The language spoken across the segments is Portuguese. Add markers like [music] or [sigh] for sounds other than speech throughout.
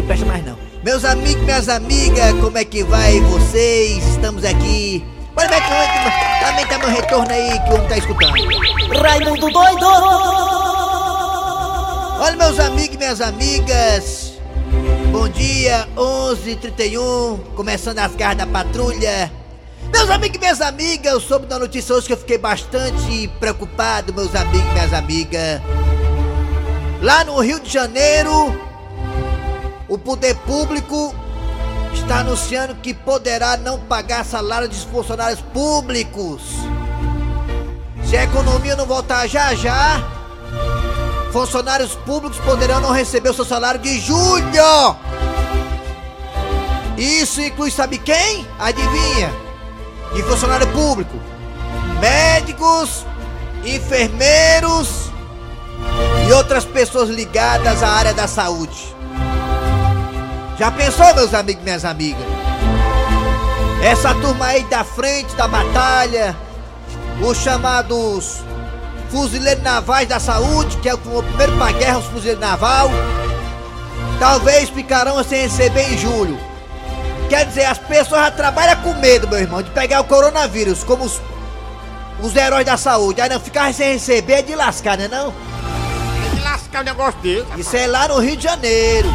não presta mais não. Meus amigos, minhas amigas, como é que vai vocês? Estamos aqui. Olha bem que também tá meu retorno aí que o homem tá escutando. Raimundo doido! Olha meus amigos e minhas amigas. Bom dia, 11h31, começando as garras da patrulha. Meus amigos e minhas amigas, eu soube da notícia hoje que eu fiquei bastante preocupado, meus amigos e minhas amigas. Lá no Rio de Janeiro, o poder público está anunciando que poderá não pagar salário dos funcionários públicos. Se a economia não voltar já já, funcionários públicos poderão não receber o seu salário de julho. Isso inclui sabe quem? Adivinha? De funcionário público. Médicos, enfermeiros e outras pessoas ligadas à área da saúde. Já pensou, meus amigos e minhas amigas? Essa turma aí da frente da batalha, os chamados fuzileiros navais da saúde, que é o primeiro pra guerra, os fuzileiros naval, talvez ficarão sem receber em julho. Quer dizer, as pessoas já trabalham com medo, meu irmão, de pegar o coronavírus, como os, os heróis da saúde. Aí não ficar sem receber é de lascar, né não? É de lascar o negócio dele. Isso é lá no Rio de Janeiro.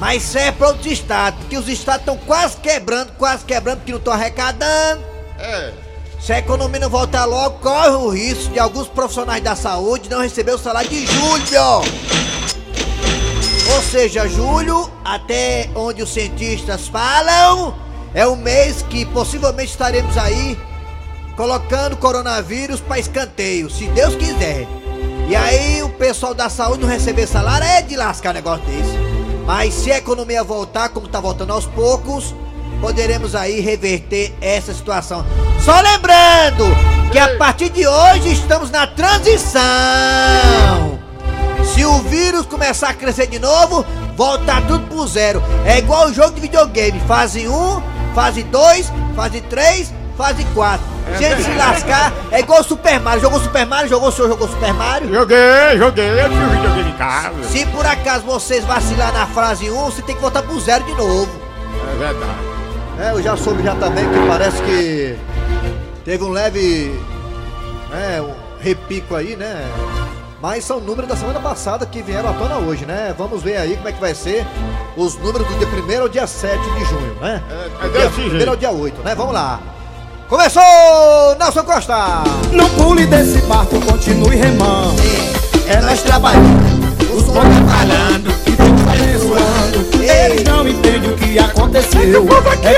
Mas isso é para outros estados, porque os estados estão quase quebrando, quase quebrando, porque não estão arrecadando. É. Se a economia não voltar logo, corre o risco de alguns profissionais da saúde não receber o salário de julho. Ou seja, julho, até onde os cientistas falam, é o mês que possivelmente estaremos aí colocando coronavírus para escanteio, se Deus quiser. E aí o pessoal da saúde não receber salário é de lascar negócio desse. Mas se a economia voltar, como está voltando aos poucos, poderemos aí reverter essa situação. Só lembrando que a partir de hoje estamos na transição. Se o vírus começar a crescer de novo, voltar tudo pro zero. É igual o jogo de videogame, fase 1, fase 2, fase 3, fase 4. É Gente, se lascar, é igual Super Mario. Jogou Super Mario? Jogou o senhor? Jogou Super Mario? Joguei, joguei, eu um videogame em casa. Se por acaso vocês vacilar na fase 1, você tem que voltar pro zero de novo. É verdade. É, eu já soube já também que parece que teve um leve é, um repico aí, né? Mas são números da semana passada que vieram à tona hoje, né? Vamos ver aí como é que vai ser os números do dia 1 ao dia 7 de junho, né? É, é Do dia desse 1 jeito. ao dia 8, né? Vamos lá. Começou, Nelson Costa! Não pule desse barco, continue remando. É nós trabalhando. Os bons trabalhando e abençoando. Eles não entendem o que aconteceu. É que o povo aqui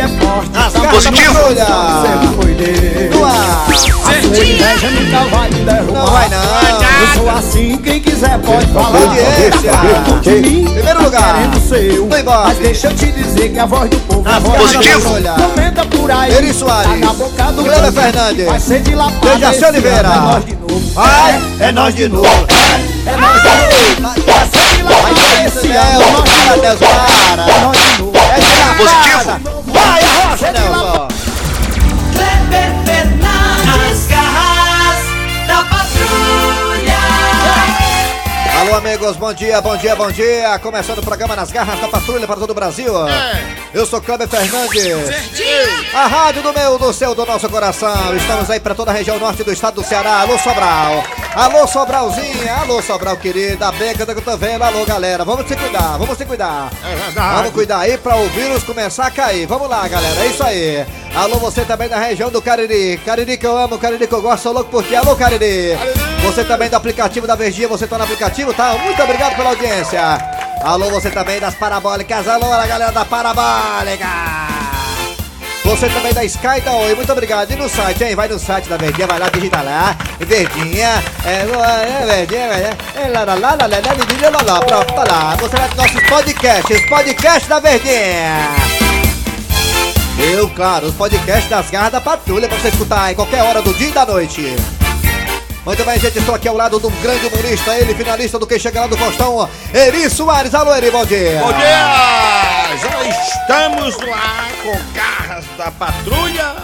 é forte. Nas tá garras da bom, patrulha. Sempre foi Deus. No ar. A sua inveja nunca vai me derrubar. Não vai não. Eu sou assim, quem quiser pode falar. Audiência. Tá de mim, Primeiro tá lugar. querendo o seu. Mas deixa eu te dizer que a voz do povo é da patrulha. Comenta por aí. Eri Soares. Tá na boca do bandido. Fernandes. Vai ser de lapada. Dejaci esse Oliveira. É nós de novo. Vai, é nós de novo. É nós de novo. Vai ser de lapada esse ano. Nós de Para. É nós de novo. É de lapada. Vai, arrocha, Nelson. Kleber Fernandes, garras da patrulha. Alô, amigos, bom dia, bom dia, bom dia. Começando o programa Nas Garras da Patrulha para todo o Brasil. Eu sou Kleber Fernandes. A rádio do meu, do seu, do nosso coração. Estamos aí para toda a região norte do estado do Ceará. Alô, Sobral. Alô, Sobralzinha. Alô, Sobral, querida. A beca que eu tô vendo. Alô, galera. Vamos se cuidar, vamos se cuidar. É verdade. Vamos cuidar aí para o vírus começar a cair. Vamos lá, galera. É isso aí. Alô, você também da região do Cariri. Cariri que eu amo, Cariri que eu gosto. Sou louco por ti. Alô, Cariri. Você também do aplicativo da Verdinha. Você tá no aplicativo, tá? Muito obrigado pela audiência. Alô, você também das parabólicas. Alô, a galera da parabólica. Você também da Sky da Oi, muito obrigado. E no site, hein? Vai no site da Verdinha, vai lá, digita lá. Verdinha, é, é Verdinha, Verdinha. É lá, lá, lá, lá, lá, lá, lá, lá, lá, pronto, tá lá. Você vai para nossos podcasts, os podcasts da Verdinha. Eu, claro, os podcasts das garras da patrulha pra você escutar em qualquer hora do dia e da noite. Muito bem, gente, estou aqui ao lado um grande humorista, ele, finalista do Quem Chega Lá do Faustão, Eri Soares. Alô, Eri, bom dia. Bom dia! Já estamos lá com carras da patrulha.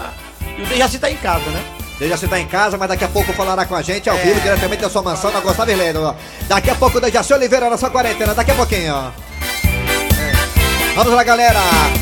E o Dejaci tá em casa, né? Deja você tá em casa, mas daqui a pouco falará com a gente ao vivo, diretamente da sua mansão na Gustavo Heleno. Daqui a pouco o Dejaci Oliveira na sua quarentena, daqui a pouquinho. Vamos lá, galera.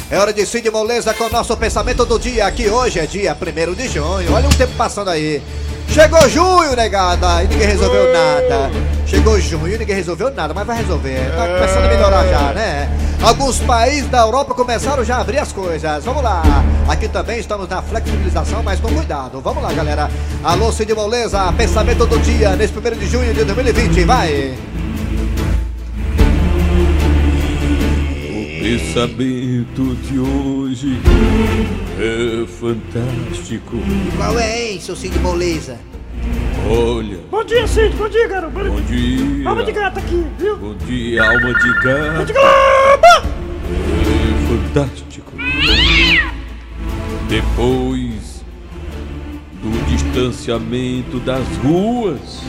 É hora de Cid Moleza com o nosso pensamento do dia, que hoje é dia 1 de junho. Olha o tempo passando aí. Chegou junho, negada, e ninguém resolveu nada. Chegou junho e ninguém resolveu nada, mas vai resolver. Tá começando a melhorar já, né? Alguns países da Europa começaram já a abrir as coisas. Vamos lá. Aqui também estamos na flexibilização, mas com cuidado. Vamos lá, galera. Alô, Cid Moleza, pensamento do dia, nesse 1 de junho de 2020. Vai. Pensamento de hoje é fantástico. Qual é, hein, seu Cid Moleza? Olha, Bom dia, Cid. Bom dia, garoto. bom dia. Alma de gata aqui, viu? Bom dia, alma de gato. Globo! É fantástico. Depois do distanciamento das ruas,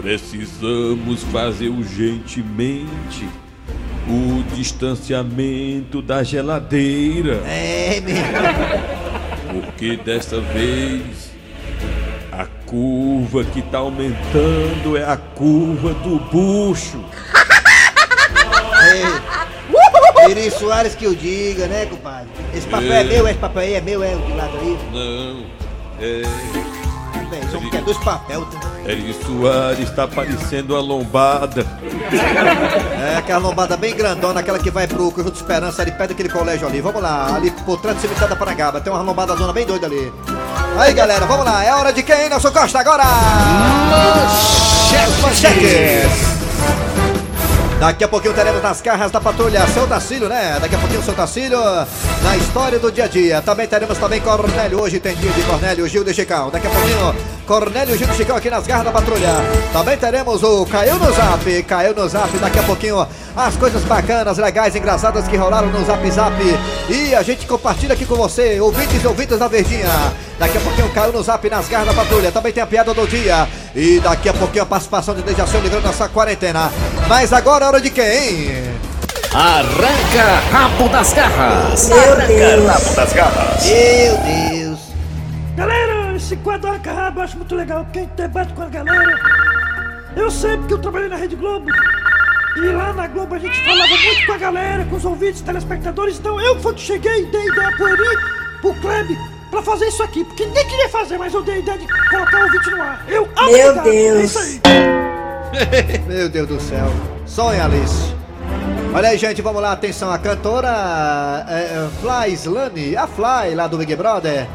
precisamos fazer urgentemente o distanciamento da geladeira. É, meu. Porque dessa vez a curva que tá aumentando é a curva do bucho. Iri Soares que eu diga, né, compadre? Esse papel é É. meu, esse papel aí é meu, é o de lado aí. Não, é. Bem, só quer dois papéis. tá? Eri Soares tá parecendo a lombada. Aquela lombada bem grandona, aquela que vai pro Conjunto Esperança, ali perto daquele colégio ali. Vamos lá, ali por trás do cemitério da Parangaba. Tem uma lombada zona bem doida ali. Aí, galera, vamos lá. É hora de quem, Nelson Costa, agora? Manchetes. Daqui a pouquinho teremos nas carras da patrulha seu Tacílio, né? Daqui a pouquinho seu Tacílio na história do dia a dia. Também teremos também Cornélio. Hoje tem dia de Cornélio Gil de Chicão. Daqui a pouquinho, Cornélio Gil de Chicão aqui nas garras da patrulha. Também teremos o Caiu no Zap. Caiu no Zap. Daqui a pouquinho as coisas bacanas, legais, engraçadas que rolaram no Zap Zap. E a gente compartilha aqui com você, ouvintes e ouvintes da Verdinha. Daqui a pouquinho caiu no zap nas garras da patrulha. Também tem a piada do dia. E daqui a pouquinho a participação de Dejaci livrando essa quarentena. Mas agora é hora de quem? Arranca rabo das garras. Meu Deus. Galera, esse quadro Arca Rabo eu acho muito legal, porque a gente debate com a galera. Eu sei porque eu trabalhei na Rede Globo. E lá na Globo a gente falava muito com a galera, com os ouvintes, telespectadores. Então eu que foi que cheguei e dei ideia pro Eri, pro Kleb, pra fazer isso aqui. Porque ninguém queria fazer, mas eu dei a ideia de colocar o ouvinte no ar. Eu amo Meu ligado, É Deus. isso aí. [laughs] Meu Deus do céu. Sonha, Alice. Olha aí, gente, vamos lá. Atenção, a cantora é, é, Fly Slane, a Fly lá do Big Brother.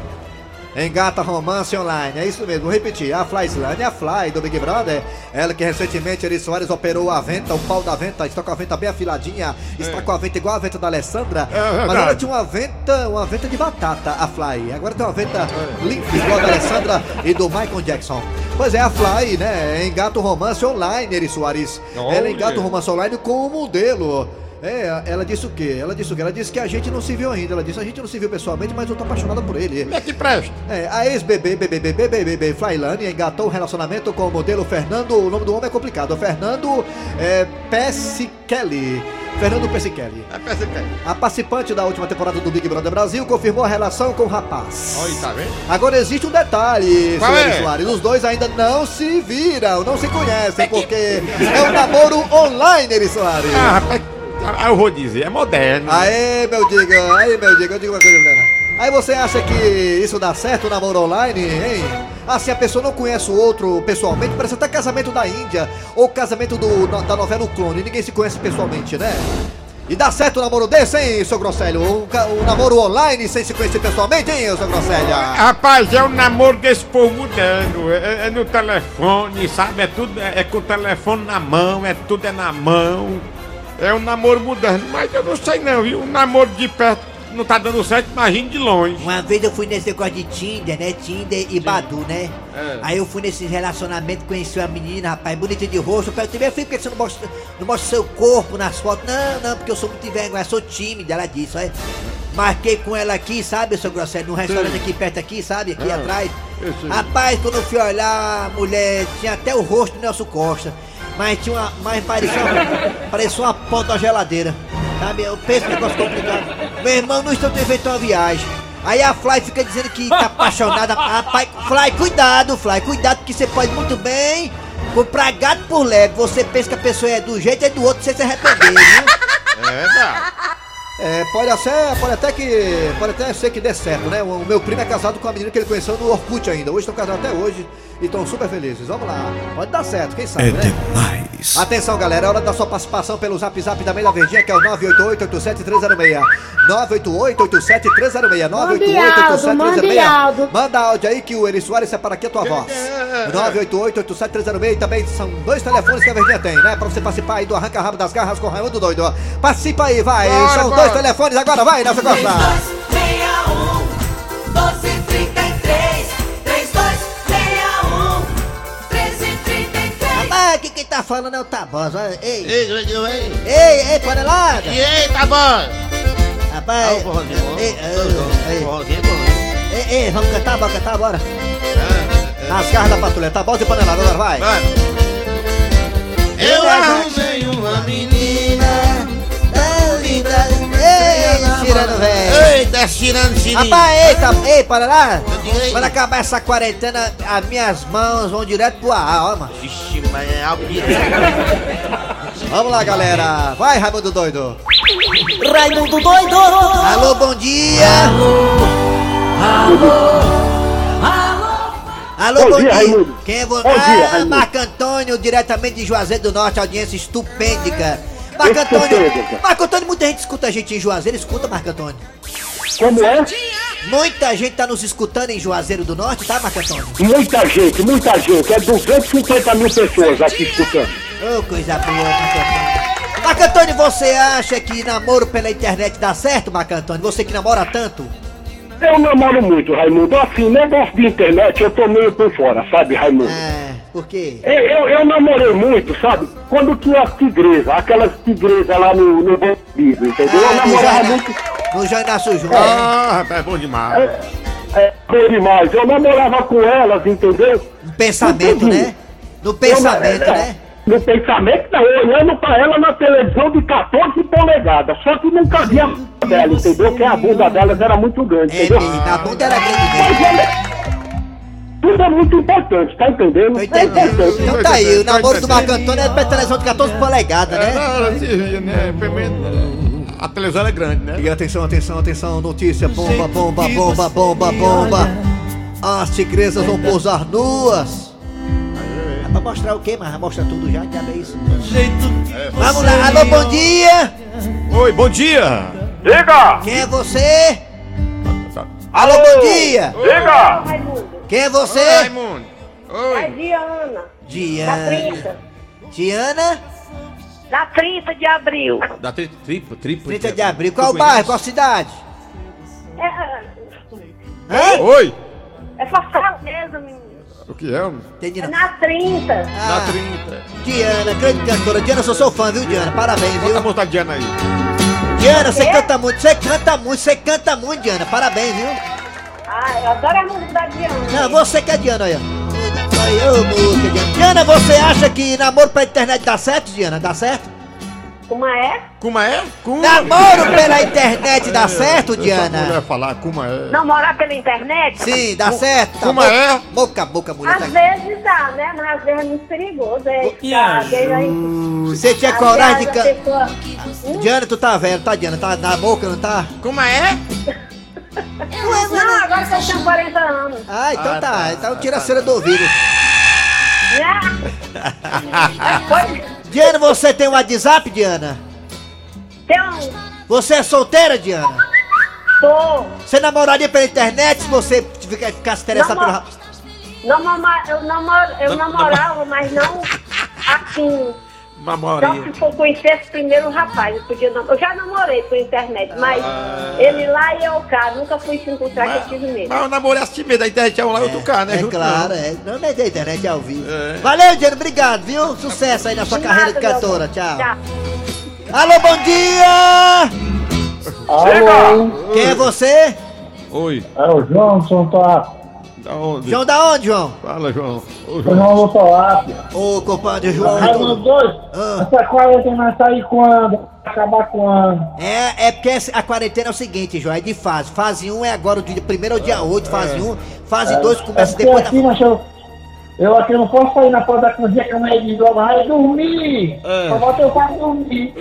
Engata romance online, é isso mesmo, vou repetir. A Fly Slane, a Fly do Big Brother. Ela que recentemente, Eri Soares operou a venta, o pau da venta. Está com a venta bem afiladinha. Está com a venta igual a venta da Alessandra. mas ela tinha uma venta, uma venta de batata, a Fly. Agora tem uma venta limpa, igual a da Alessandra e do Michael Jackson. Pois é, a Fly, né? Engata o romance online, Eri Soares. Ela engata o romance online com o modelo. É, ela disse o quê? Ela disse o quê? Ela disse que a gente não se viu ainda. Ela disse a gente não se viu pessoalmente, mas eu tô apaixonada por ele. É que presta? É, a ex-bebê, bebê, bebê, bebê, bebê, Flyline engatou um relacionamento com o modelo Fernando. O nome do homem é complicado. Fernando é. Fernando Pesichelli. É tem. A participante da última temporada do Big Brother Brasil confirmou a relação com o rapaz. Olha, tá vendo? Agora existe um detalhe, Qual senhor é? Soares. Os dois ainda não se viram, não se conhecem, porque é um namoro online, Eri Soares. Ah, rapaz, ah, eu vou dizer, é moderno. Aê, meu diga, aí, meu diga, eu digo uma coisa, Helena. Aí você acha que isso dá certo, o namoro online, hein? Ah, se a pessoa não conhece o outro pessoalmente, parece até casamento da Índia, ou casamento do, da novela O Clone, ninguém se conhece pessoalmente, né? E dá certo um namoro desse, hein, seu Grosselho? Um, ca- um namoro online sem se conhecer pessoalmente, hein, seu Grosselho? Rapaz, é o namoro desse povo mudando. É, é no telefone, sabe? É tudo é, é com o telefone na mão, é tudo é na mão. É um namoro mudando. Mas eu não sei não, viu? O namoro de perto não tá dando certo, imagine de longe. Uma vez eu fui nesse negócio de Tinder, né? Tinder e Badu, né? É. Aí eu fui nesse relacionamento, conheci uma menina, rapaz, bonita de rosto. Eu minha filha, por que você não mostra, não mostra seu corpo nas fotos? Não, não, porque eu sou muito vergonha, sou tímida, ela disse, olha. Marquei com ela aqui, sabe, seu Grosselho, num restaurante aqui perto aqui, sabe, aqui Ah, atrás. Rapaz, quando eu fui olhar, a mulher tinha até o rosto do Nelson Costa. Mas tinha uma. Mas parecia uma, parecia uma ponta da geladeira. Sabe? Eu penso que negócio complicado. Meu irmão, instante eu feito uma viagem. Aí a Fly fica dizendo que tá apaixonada. [laughs] Rapaz, Fly, cuidado, Fly, cuidado, porque você pode muito bem comprar gato por leve. Você pensa que a pessoa é do jeito e é do outro, você se arrepender, viu? É verdade. É, pode até, pode até que. Pode até ser que dê certo, né? O meu primo é casado com uma menina que ele conheceu no Orkut ainda. Hoje estão casados até hoje e estão super felizes. Vamos lá. Pode dar certo, quem sabe, né? demais. Atenção, galera, é hora da sua participação pelo zap zap da Meia Verdinha, que é o 988-87306. 988-87306. 988-87306. Manda áudio aí que o Eri Soares separa aqui a tua voz. 988-87306. E também são dois telefones que a Verdinha tem, né? Pra você participar aí do Arranca Rabo das Garras com o Raimundo Doido. Participa aí, vai. Bora, são bora. Dois telefones agora, vai, Nelson Costa. 3261 1233 3261 1333 Rapaz, aqui quem tá falando é o Tabosa. Ei, Ei, ei, ei. ei, ei, panelada. E tá bom? Rapaz, Ah, o forrozinho ei, ei, ei, é ei, ei, vamos cantar, bora cantar, bora. Ah, Nas garras da patrulha, tá bom de panelada, agora vai. Vai. Eu arrumei uma menina Ei, tirando, velho. Eita, tirando, tirando. Rapaz, eita, ei, para lá. Quando acabar essa quarentena, as minhas mãos vão direto pro ar, ó, mano. Ixi, mas é algo Vamos lá, galera. Vai, Raimundo Doido. Raimundo doido Alô, bom dia. Alô, bom, Bom dia. dia. Quem é você? Ah. Marco Antônio, diretamente de Juazeiro do Norte, audiência estupêndica. Marco Antônio. Marco Antônio, muita gente escuta a gente em Juazeiro, escuta, Marco Antônio. Como é? Muita gente tá nos escutando em Juazeiro do Norte, tá, Marco Antônio? Muita gente, muita gente. É 250 mil pessoas aqui escutando. Ô, coisa boa, Marco Antônio. Marco Antônio, você acha que namoro pela internet dá certo, Marco Antônio? Você que namora tanto? Eu namoro muito, Raimundo. Assim, negócio de internet, eu tô meio por fora, sabe, Raimundo? É, por quê? Eu, eu, eu namorei muito, sabe? Quando tinha as tigresas, aquelas tigresas lá no, no bandido, entendeu? eu Ah, namorava muito. No João Inácio Júnior. Ah, rapaz, é bom demais. É, é bom demais. Eu namorava com elas, entendeu? No pensamento, né? No pensamento, Eu, é, né? No pensamento, não, olhando pra ela na televisão de 14 polegadas. Só que nunca via a bunda dela, entendeu? Porque a bunda delas era muito grande, É entendeu? a bunda era grande mesmo. Tudo é muito importante, tá entendendo? Tô É entendendo. importante. Então tá aí, o namoro do Marco Antônio é pra televisão de 14 polegadas, É, né? ria, né? Pelo menos, A televisão é grande, né? E atenção, atenção, atenção, notícia, bomba, bomba, bomba, bomba, bomba. As tigresas vão pousar nuas. É pra mostrar o quê, mas vai mostrar tudo já, já é isso. É. Vamos lá, alô, bom dia! Oi, bom dia! Diga! Quem é você? Tá. Alô, bom dia! Diga! Quem é Oi, você? Raimundo! Oi! É Diana, da Diana. 30. Diana, Da 30 de abril. Da tri, triplo, triplo. 30 de abril. Qual bairro? Qual cidade? É, Hã? Oi! é Fortaleza, menino. O que é? homem? Entendi É não. na 30. Da Ah, 30. Diana, grande cantora. Diana, eu sou seu fã, viu, Diana? Parabéns, Bota a viu? música da Diana aí. Diana, você canta muito, você canta muito, você canta muito, Diana. Parabéns, viu? Ah, eu adoro a música da Diana. Não, você que é Diana. Aí, ô, música, Diana. Diana, você acha que namoro pela internet dá certo, Diana? Dá certo? Como é? Como é? Como? Namoro [laughs] pela internet dá certo, Diana? mulher falar como é. Namorar pela internet? Sim, dá certo. Tá Como bom. é? Boca a boca, mulher. Às Tá... vezes dá, né? Mas às vezes é muito perigoso. É, tá, Você tinha coragem de Diana, tu tá velho, tá, Diana? Tá na boca, não tá? Como é? Não, agora que eu tenho 40 anos. Ah, então Ah, tá. tá, Então tá, tira a tá. cera do ouvido. Pois, Diana, você tem um WhatsApp, Diana? tem um... Você é solteira, Diana? Tô... Você namoraria pela internet se você fica- ficasse interessado pelo Namor- rapaz? Não, mama- eu, namor, eu namorava, mas não assim. Só Mamorinha. se for conhecesse primeiro o rapaz. Eu, podia nam- eu já namorei por internet, mas ele lá e eu cá. Nunca fui se encontrar que eu tive medo. Mas o namoro é assim mesmo, da internet é um lá e outro cá, né? É Junto claro, não. é. Não é da internet, é ao vivo. É. Valeu, Diana, obrigado, viu? Sucesso aí na sua De carreira de cantora. amor. Tchau. Alô, bom dia! Alô? Quem é você? Oi, É o João Santoá. Da onde? João da onde, João? Fala, João. Ô, João. João Lutoá. Ô, compadre João. Raimundo dois. Ah. Essa quarentena vai sair quando? Acabar quando? É, é porque a quarentena é o seguinte, João, é de fase. Fase 1 é agora, o dia 1 ao dia 8, fase 1. Fase 2 começa é depois da... aqui nós estamos- Eu aqui não posso sair na porta da cozinha que a mulher diz vai dormir. É. Só bota eu pra dormir.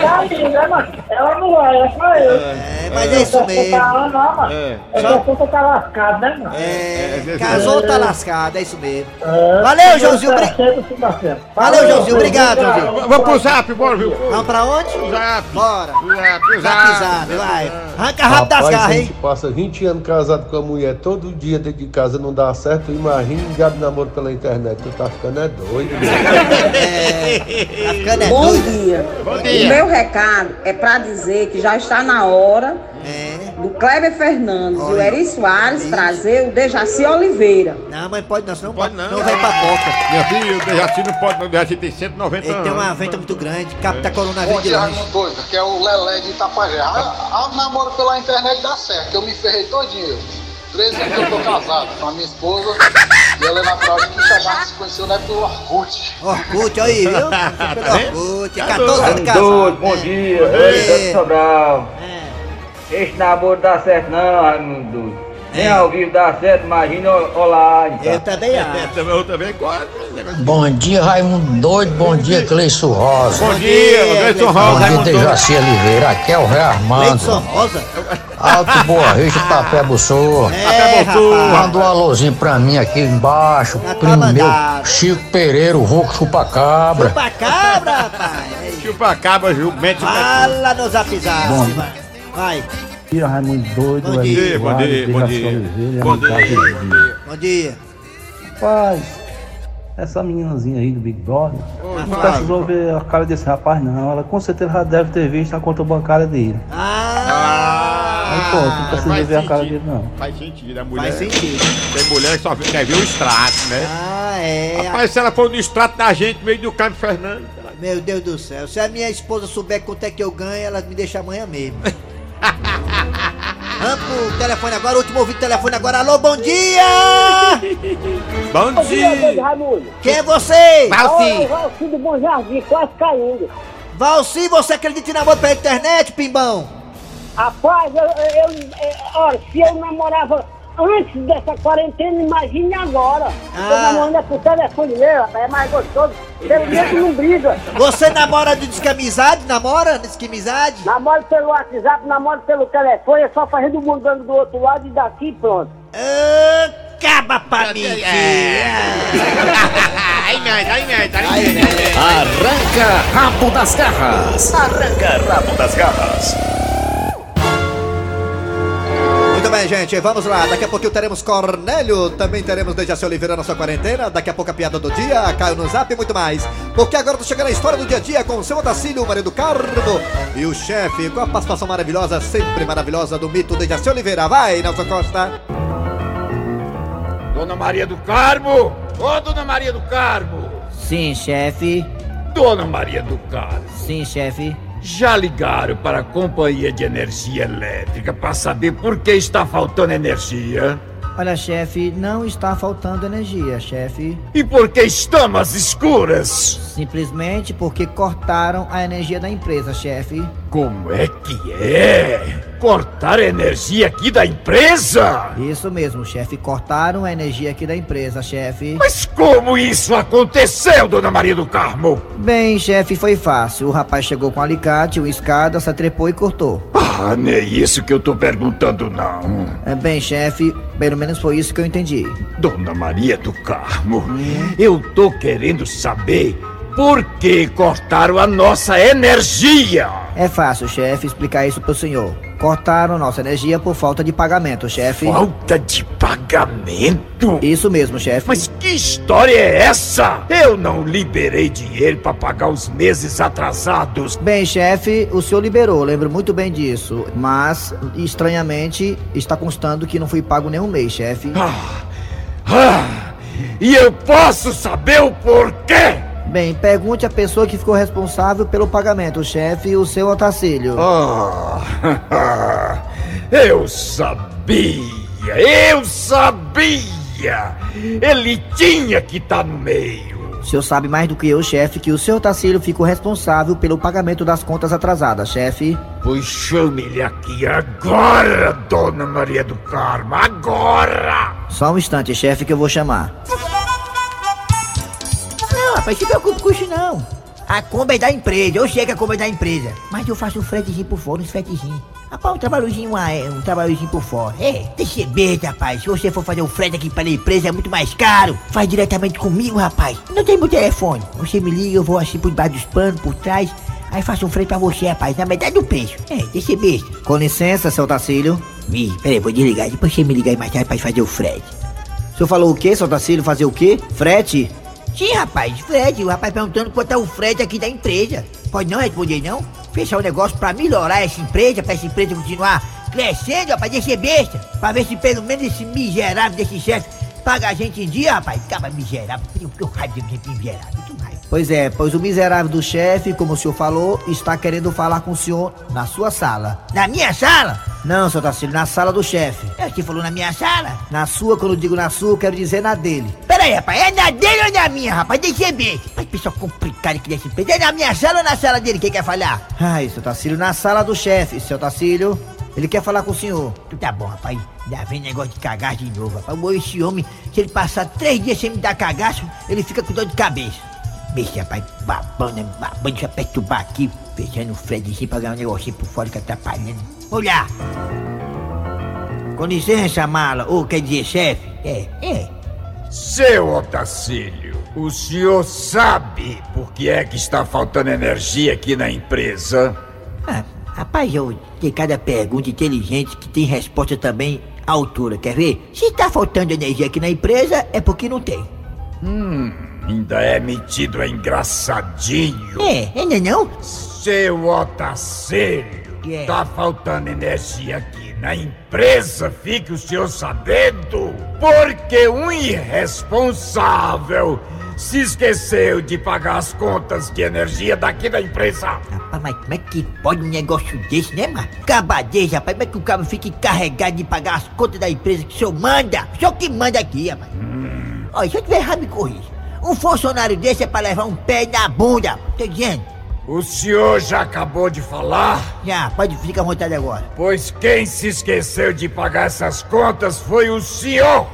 Tá aí, né, mano? Ela não vai, é só eu. É, mas é isso mesmo. Não, não, mano. É. É só que tá lascado, né, mano? É, casou, tá lascado, é isso mesmo. É. Valeu, Joãozinho, Tá sim, tá. Valeu, Joãozinho, obrigado, Joãozinho. Vamos pro zap, bora, viu? Vamos pra onde? Zap. Bora. Zap, Zap, zap, vai. Arranca rápido das Rapaz, garras, a hein? gente passa 20 anos casado com a mulher, todo dia dentro de casa não dá certo, imagina diabo de namoro pela internet, tu tá ficando é doido. É, tá ficando é Bom doido. dia. Bom O dia. meu recado é para dizer que já está na hora É. do Kleber Fernandes e o. Eri Soares Isso. trazer o Dejaci Oliveira. Não, mas pode não, senão Pode não. não vai pra coca. Minha filha, o Dejaci não pode, não. O Dejaci tem 190 Ele anos. tem uma venta muito grande, capta Bom coronavírus de longe. Raimundo Doido, que é o Lelé de Itapajé. A, a namoro pela internet dá certo, eu me ferrei todinho. 13 anos que eu tô casado com a minha esposa e é natural de Quixadá, se conheceu na época do Orkut. Orkut, olha aí, viu? [laughs] Orkut, Tá 14 anos de casado. Doido, bom dia, É. Sobral. É. Esse namoro dá certo não, Raimundo Nem ao vivo dá certo, imagina online. Eu também É, acho. também, eu também gosto. Bom dia, Raimundo Doido. Bom dia, Cleiço Rosa. Bom dia, Gleison Bom Rosa. dia, Raimundo Doido. Dejaci Oliveira. Aqui é o Rei Armando. Rosa? Alto Boa Vista, [laughs] Tapé Bussou. É. Manda um alôzinho pra mim aqui embaixo. Tá Primo meu. Chico Pereira, o Ronco Chupacabra. Chupa cabra, rapaz. Chupa cabra, Gil. Mete Fala no zap zap. Bom. vai. Dia, Raimundo doido, Bom dia, bom dia, bom dia. Bom Ricardo dia. Bom dia. Rapaz, essa meninazinha aí do Big Brother, Ô, não precisou ver a cara desse rapaz não, ela com certeza já deve ter visto a conta bancária dele. Ah, Aí pô, não precisa faz ver a cara sentido. dele não. Faz sentido, a mulher. faz sentido. Tem mulher que só vê- quer ver o extrato, né? Ah, é. Rapaz, se ela for no extrato da gente, meio do Campos Fernando. Meu Deus do céu. Se a minha esposa souber quanto é que eu ganho, ela me deixa amanhã mesmo. Vamos pro telefone agora, último ouvido telefone agora. Alô, bom dia! [laughs] Bom Bom dia, Doido dia! Raimundo. Quem é você? O Valci do Bom Jardim, quase caindo. Valci, você acredita em namoro pela internet, pimbão? Rapaz, eu, eu, eu- olha, se eu namorava antes dessa quarentena, imagine agora. Eu Ah. namorando é por telefone meu, rapaz, é mais gostoso. Pelo menos não briga. Você namora de descamizade? Namora? Descamizade? Namoro pelo WhatsApp, namoro pelo telefone, é só fazendo o mundando do outro lado e daqui e pronto. Acaba pra mim, Ai, merda, ai, merda, ai, merda. Arranca rabo das garras. Arranca rabo das garras. Bem, gente, vamos lá. Daqui a pouquinho teremos Cornélio, também teremos Dejaci Oliveira na sua quarentena. Daqui a pouco a piada do dia, Caio no zap e muito mais. Porque agora tá chegando a história do dia a dia com o seu Otacílio, o marido Carmo e o chefe, com a participação maravilhosa, sempre maravilhosa do mito Dejaci Oliveira. Vai, Nelson Costa. Dona Maria do Carmo! Ô, Dona Maria do Carmo! Sim, chefe. Dona Maria do Carmo, Sim, chefe. Já ligaram para a Companhia de Energia Elétrica para saber por que está faltando energia? Olha, chefe, não está faltando energia, chefe. E por que estamos escuras? Simplesmente porque cortaram a energia da empresa, chefe. Como é que é? Cortar a energia aqui da empresa? Isso mesmo, chefe. Cortaram a energia aqui da empresa, chefe. Mas como isso aconteceu, Dona Maria do Carmo? Bem, chefe, foi fácil. O rapaz chegou com um alicate, uma escada, se atrepou e cortou. Ah, nem isso que eu tô perguntando, não. É, Bem, chefe, pelo menos foi isso que eu entendi. Dona Maria do Carmo, eu tô querendo saber por que cortaram a nossa energia. É fácil, chefe, explicar isso pro senhor. Cortaram nossa energia por falta de pagamento, chefe. Falta de pagamento? Isso mesmo, chefe. Mas que história é essa? Eu não liberei dinheiro para pagar os meses atrasados. Bem, chefe, o senhor liberou, lembro muito bem disso. Mas, estranhamente, está constando que não fui pago nenhum mês, chefe. Ah, e eu posso saber o porquê? Bem, pergunte à pessoa que ficou responsável pelo pagamento, chefe, o seu Otacílio. Ah, [laughs] eu sabia, eu sabia. Ele tinha que estar no meio. O senhor sabe mais do que eu, chefe, que o seu Otacílio ficou responsável pelo pagamento das contas atrasadas, chefe. Pois chame-lhe aqui agora, Dona Maria do Carmo, agora! Só um instante, chefe, que eu vou chamar. Rapaz, se preocupe com isso não. A Kombi é da empresa, eu sei que a Kombi é da empresa. Mas eu faço um fretezinho por fora, uns fretezinhos. Rapaz, um trabalhozinho, é, um trabalhozinho por fora. É, deixa eu ver, rapaz. Se você for fazer um frete aqui para a empresa é muito mais caro. Faz diretamente comigo, rapaz. Não tem meu telefone. Você me liga, eu vou assim por debaixo dos panos, por trás. Aí faço um frete pra você, rapaz, na metade do preço. É, deixa eu ver. Com licença, seu Tacílio. Ih, peraí, vou desligar. Depois você me liga aí mais tarde pra fazer o frete. O senhor falou o quê, seu Tacílio? Fazer o quê? Frete? Sim, rapaz, frete. O rapaz perguntando quanto é o frete aqui da empresa. Pode não responder, não? Fechar o negócio pra melhorar essa empresa, pra essa empresa continuar crescendo, rapaz, deixa besta. Pra ver se pelo menos esse miserável desse chefe paga a gente em dia, rapaz. Acaba miserável. Que que raiva de gente miserável. Que raiva. Pois é, pois o miserável do chefe, como o senhor falou, está querendo falar com o senhor na sua sala. Na minha sala? Não, seu Tacílio, na sala do chefe. É, você falou na minha sala? Na sua, quando eu digo na sua, eu quero dizer na dele. Peraí, rapaz, é na dele ou na minha, rapaz? Deixa eu ver. Mas pessoal complicado aqui desse peito. É na minha sala ou na sala dele? Quem quer falar? Ai, seu Tacílio, na sala do chefe, seu Tacílio. Ele quer falar com o senhor. Tá bom, rapaz. Já vem negócio de cagaço de novo, rapaz. Esse homem, se ele passar três dias sem me dar cagaço, ele fica com dor de cabeça. Bicho, rapaz, babando, né? babando, deixa eu perturbar aqui, fechando o Fredzinho pra ganhar um negocinho por fora que atrapalhando. Olha! Com licença, mala, ou quer dizer, chefe? É, é. Seu Otacílio, o senhor sabe por que é que está faltando energia aqui na empresa? Ah, rapaz, eu tenho cada pergunta inteligente que tem resposta também à altura, quer ver? Se tá faltando energia aqui na empresa, é porque não tem. Hum, ainda é metido a engraçadinho. É, ainda não? Seu Otacílio, Tá faltando energia aqui na empresa, fique o senhor sabendo, porque um irresponsável se esqueceu de pagar as contas de energia daqui da empresa. Rapaz, mas como é que pode um negócio desse, né, mano? Cabadez, rapaz, como é que o cara fica encarregado de pagar as contas da empresa que o senhor manda? O senhor que manda aqui, rapaz. Olha, se eu tiver errado, me corrija. Um funcionário desse é pra levar um pé na bunda, tô dizendo. O senhor já acabou de falar? Já, pode ficar à vontade agora. Pois quem se esqueceu de pagar essas contas foi o senhor.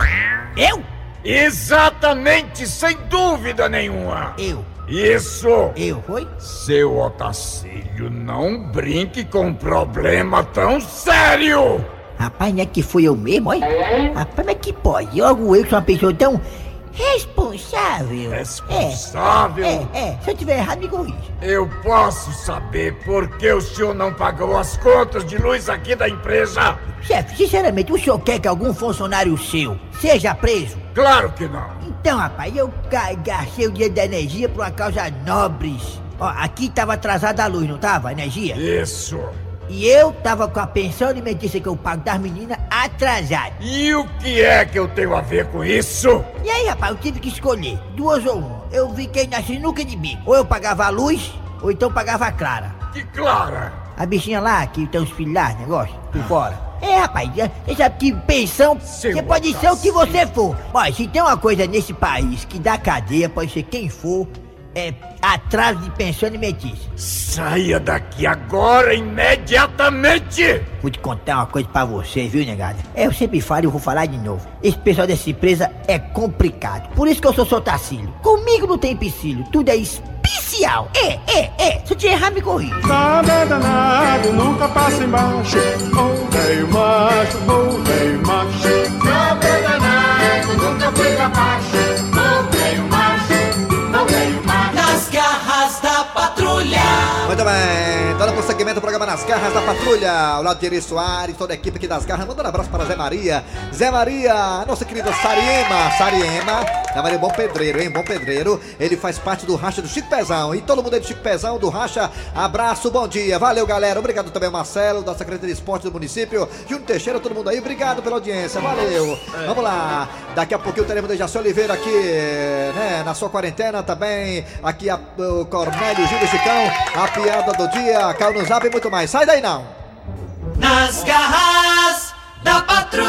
Eu? Exatamente, sem dúvida nenhuma. Eu. Isso. Eu, foi? Seu Otacílio, não brinque com um problema tão sério. Rapaz, não é que foi eu mesmo, olha? Rapaz, mas que pode? Logo eu sou uma pessoa tão responsável. Responsável? É, é, é. Se eu tiver errado, me corrija. Eu posso saber por que o senhor não pagou as contas de luz aqui da empresa? Chefe, sinceramente, o senhor quer que algum funcionário seu seja preso? Claro que não. Então, rapaz, eu ga- gastei o dinheiro da energia por uma causa nobres. Ó, aqui tava atrasada a luz, não tava? A energia? Isso. E eu tava com a pensão alimentícia que eu pago das meninas atrasada. E o que é que eu tenho a ver com isso? E aí, rapaz, eu tive que escolher, duas ou uma. Eu fiquei na sinuca de bico. Ou eu pagava a luz, ou então pagava a Clara. Que Clara? A bichinha lá, que tem os filhos lá, negócio, por fora. É, rapaz, você sabe que pensão, você pode ser o que você for. Mas se tem uma coisa nesse país que dá cadeia, pode ser quem for, é atraso de pensão alimentícia. Saia daqui agora, imediatamente! Vou te contar uma coisa pra você, viu, negada? É, eu sempre falo e vou falar de novo. Esse pessoal dessa empresa é complicado. Por isso que eu sou seu Tacílio. Comigo não tem empecilho, tudo é especial. É, é, é. Se eu te errar, me corrija. Nada é danado, nunca passa embaixo. Velho macho, velho macho. Nada Muito prosseguimento ao programa Nas Garras da Patrulha, ao lado de Eri Soares, toda a equipe aqui das Garras, mandando um abraço para Zé Maria. Zé Maria, nossa querida Sariema, Sariema, Zé Maria é bom pedreiro, hein, bom pedreiro. Ele faz parte do racha do Chico Pezão, e todo mundo aí do Chico Pezão, do racha, abraço, bom dia, valeu galera, obrigado também ao Marcelo, da Secretaria de Esporte do município, Júnior Teixeira, todo mundo aí, obrigado pela audiência, valeu. Vamos lá, daqui a pouquinho teremos Dejaci Oliveira aqui, né, na sua quarentena também, aqui a, o Cornélio Gil Chicão, a piada do dia, caiu no zap e muito mais. Sai daí não! Nas garras da patrulha.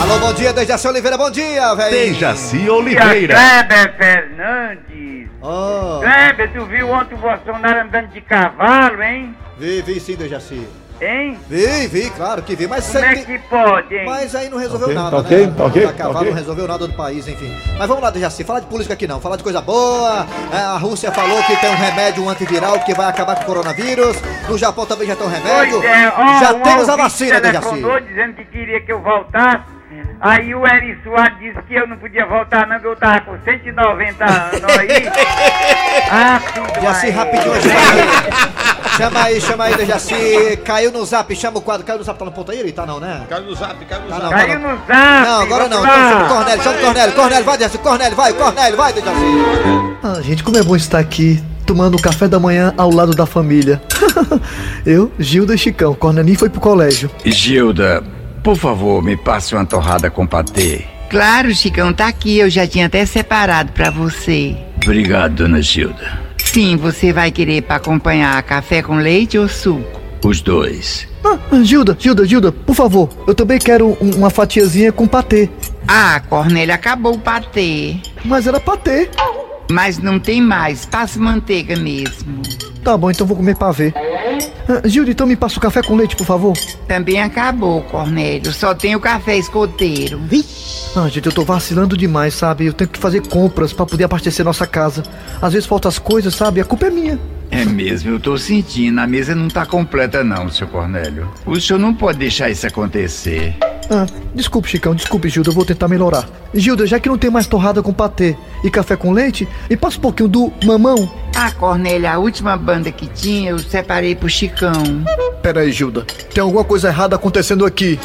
Alô, bom dia, Dejaci Oliveira, bom dia, velho! Dejaci Oliveira. Kleber Fernandes. Oh. Kleber, tu viu ontem o Bolsonaro andando de cavalo, hein? Vi, vi sim, Dejaci. Hein? Vi, vi, claro que vi, mas Como é tem- que pode, hein? Mas aí não resolveu Ok, nada, tá ok, né? tá ok, A cavalo tá ok. não resolveu nada do país, enfim. Mas vamos lá, Dejaci, falar de política aqui não, falar de coisa boa. É, a Rússia falou que tem um remédio um antiviral que vai acabar com o coronavírus. No Japão também já tem um remédio. Pois é, ó, já um temos a vacina, Dejaci. dizendo que queria que eu voltasse. Aí o Eri Soares disse que eu não podia voltar não, que eu tava com 190 anos aí. [laughs] ah, aí. rapidinho, chama aí. Chama aí, chama aí, Dejaci. Caiu no zap, chama o quadro. Caiu no zap, tá no ponto aí? Ele tá não, né? Caiu no zap, caiu no Tá zap. não, tá Caiu no zap. Não, agora não. Então chama o Cornélio, chama o Cornélio. Cornélio, vai, Dejaci. Cornélio, vai, Cornélio, vai, Dejaci. Ah, gente, como é bom estar aqui tomando o café da manhã ao lado da família. [laughs] Eu, Gilda e Chicão. Cornelinho foi pro colégio. Gilda, por favor, me passe uma torrada com patê. Claro, Chicão, tá aqui. Eu já tinha até separado pra você. Obrigado, dona Gilda. Sim, você vai querer pra acompanhar café com leite ou suco? Os dois. Ah, ah, Gilda, Gilda, Gilda, por favor. Eu também quero um- uma fatiazinha com patê. Ah, Cornélia, acabou o patê. Mas era patê. Mas não tem mais. Passa manteiga mesmo. Tá bom, então vou comer pavê. Ah, Gilda, então me passa o café com leite, por favor. Também acabou, Cornélio. Só tem o café escoteiro. Ah, gente, eu tô vacilando demais, sabe? Eu tenho que fazer compras pra poder abastecer nossa casa. Às vezes faltam as coisas, sabe? A culpa é minha. É mesmo, eu tô sentindo. A mesa não tá completa, não, seu Cornélio. O senhor não pode deixar isso acontecer. Ah, desculpe, Chicão, desculpe, Gilda, eu vou tentar melhorar. Gilda, já que não tem mais torrada com patê e café com leite, me passa um pouquinho do mamão. Ah, Cornélia, a última banda que tinha eu separei pro Chicão. Pera aí, Gilda, tem alguma coisa errada acontecendo aqui.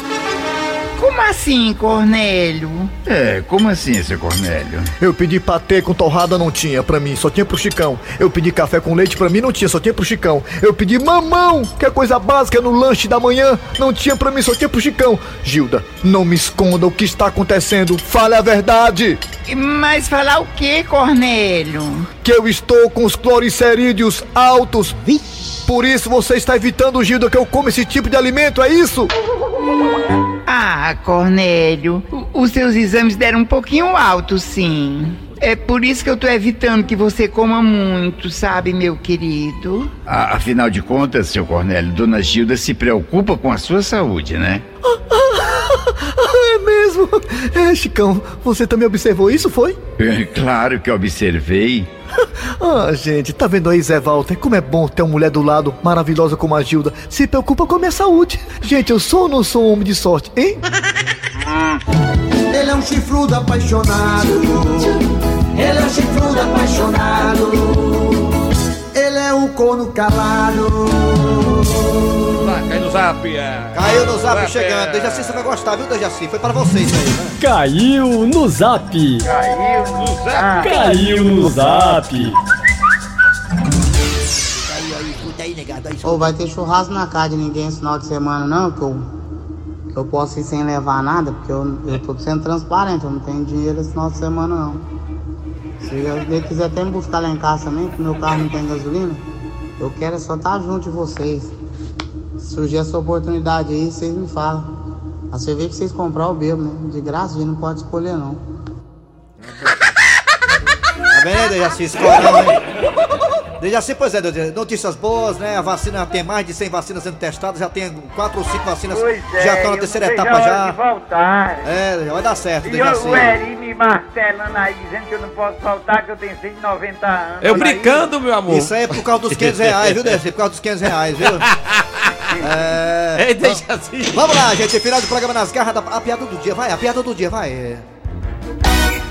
Como assim, Cornélio? É, como assim, seu Cornélio? Eu pedi patê com torrada, não tinha pra mim, só tinha pro Chicão. Eu pedi café com leite pra mim, não tinha, só tinha pro Chicão. Eu pedi mamão, que é coisa básica no lanche da manhã, não tinha pra mim, só tinha pro Chicão. Gilda, não me esconda o que está acontecendo, fale a verdade. Mas falar o que, Cornélio? Que eu estou com os cloricerídeos altos. Por isso você está evitando, Gilda, que eu coma esse tipo de alimento, é isso? [laughs] Ah, Cornélio, os seus exames deram um pouquinho alto, sim. É por isso que eu tô evitando que você coma muito, sabe, meu querido? A- afinal de contas, seu Cornélio, dona Gilda se preocupa com a sua saúde, né? [laughs] É mesmo? É, Chicão, você também observou isso, foi? É, claro que observei. [laughs] Ah, gente, tá vendo aí, Zé Walter? Como é bom ter uma mulher do lado maravilhosa como a Gilda. Se preocupa com a minha saúde. Gente, eu sou ou não sou um homem de sorte, hein? Ele é um chifrudo apaixonado. Ele é um chifrudo apaixonado. Ele é um corno calado. Vai, cai no zap. é. Caiu no zap Zap, chegando. é. Dejaci, você vai gostar, viu, Dejaci? Foi pra vocês aí, né? Caiu no zap. Caiu no zap. Caiu no zap. Ô, vai ter churrasco na casa de ninguém esse final de semana, não? Que eu, que eu posso ir sem levar nada, porque eu, eu tô sendo transparente, eu não tenho dinheiro esse final de semana, não. Se ele quiser até me buscar lá em casa também, porque meu carro não tem gasolina, eu quero é só estar junto de vocês. Se surgir essa oportunidade aí, vocês me falam. A cerveja que vocês comprar, eu bebo, né? De graça, a gente não pode escolher, não. Tá vendo, Dejaci? Escorão, hein? Dejaci, pois é, Dejaci, notícias boas, né? A vacina tem mais de 100 vacinas sendo testadas, já tem 4 ou 5 vacinas, Pois é, já estão na eu terceira etapa já. de voltar. É, já vai dar certo, E Dejaci. o, o Eri me martelando aí, dizendo que eu não posso faltar, que eu tenho 190 anos. Eu Aí- brincando, meu amor. Isso aí é por causa dos 500 reais, viu, Dejaci? Por causa dos 500 reais, viu? [laughs] É... Ei, deixa assim. Vamos lá, gente, final do programa nas garras da... A piada do dia, vai, a piada do dia, vai.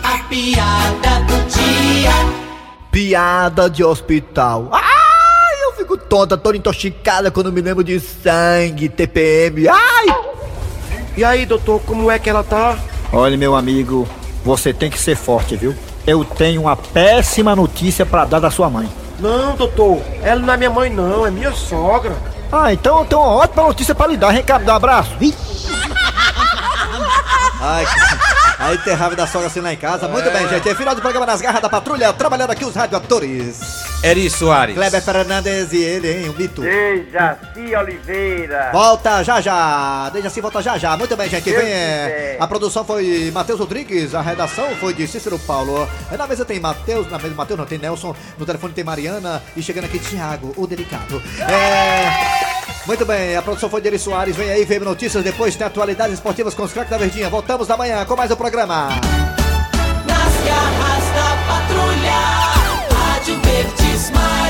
A piada do dia. Piada de hospital. Ai, eu fico tonta, toda intoxicada quando me lembro de sangue, TPM. Ai! E aí, doutor, como é que ela tá? Olha, meu amigo, você tem que ser forte, viu? Eu tenho uma péssima notícia pra dar da sua mãe. Não, doutor, ela não é minha mãe, não, é minha sogra. Ah, então eu tenho uma ótima notícia pra lhe dar. Me dá um abraço. Ai, que... Aí tem raiva da sogra assim lá em casa. Muito bem, gente. É final do programa nas garras da patrulha. Trabalhando aqui os radioatores. Eri Soares. Kleber Fernandes e ele, hein? O mito. Ei, Jaci Oliveira. Volta já já. Assim, volta já já. Muito bem, gente. Vem, é, quiser. a produção foi Matheus Rodrigues. A redação foi de Cícero Paulo. Aí na mesa tem Matheus. Na mesa, Matheus não tem Nelson. No telefone tem Mariana. E chegando aqui, Thiago, o delicado. É. Muito bem, a produção foi de Soares. Vem aí, VM Notícias. Depois tem atualidades esportivas com os craques da Verdinha. Voltamos amanhã com mais um programa. Nas garras da patrulha, Rádio Verdes Mar.